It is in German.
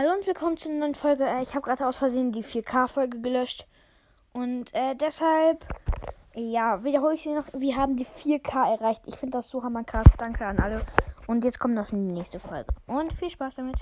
Hallo und willkommen zu einer neuen Folge. Äh, ich habe gerade aus Versehen die 4K-Folge gelöscht. Und äh, deshalb, ja, wiederhole ich sie noch. Wir haben die 4K erreicht. Ich finde das so hammerkrass. Danke an alle. Und jetzt kommt noch die nächste Folge. Und viel Spaß damit.